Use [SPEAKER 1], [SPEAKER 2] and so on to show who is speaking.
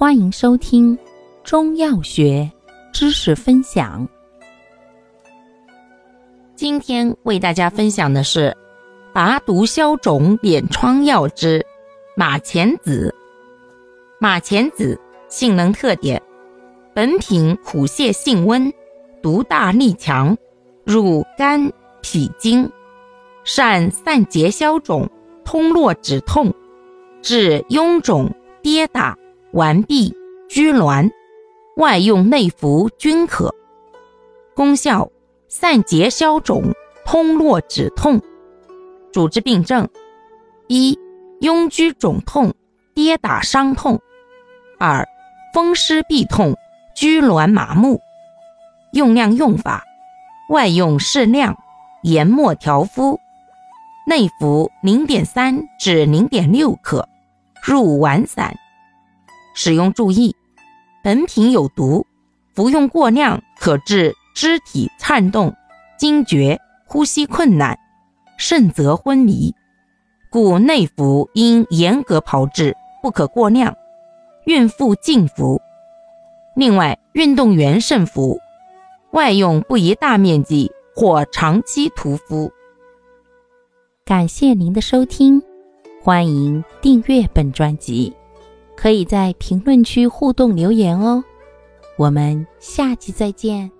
[SPEAKER 1] 欢迎收听中药学知识分享。今天为大家分享的是拔毒消肿敛疮药之马钱子。马钱子性能特点：本品苦泻性温，毒大力强，入肝脾经，善散结消肿、通络止痛，治臃肿、跌打。顽痹、拘挛，外用内服均可。功效：散结消肿，通络止痛。主治病症：一、痈疽肿痛、跌打伤痛；二、风湿痹痛、拘挛麻木。用量用法：外用适量，研末调敷；内服零点三至零点六克，入丸散。使用注意：本品有毒，服用过量可致肢体颤动、惊厥、呼吸困难，甚则昏迷，故内服应严格炮制，不可过量。孕妇禁服。另外，运动员慎服，外用不宜大面积或长期涂敷。感谢您的收听，欢迎订阅本专辑。可以在评论区互动留言哦，我们下期再见。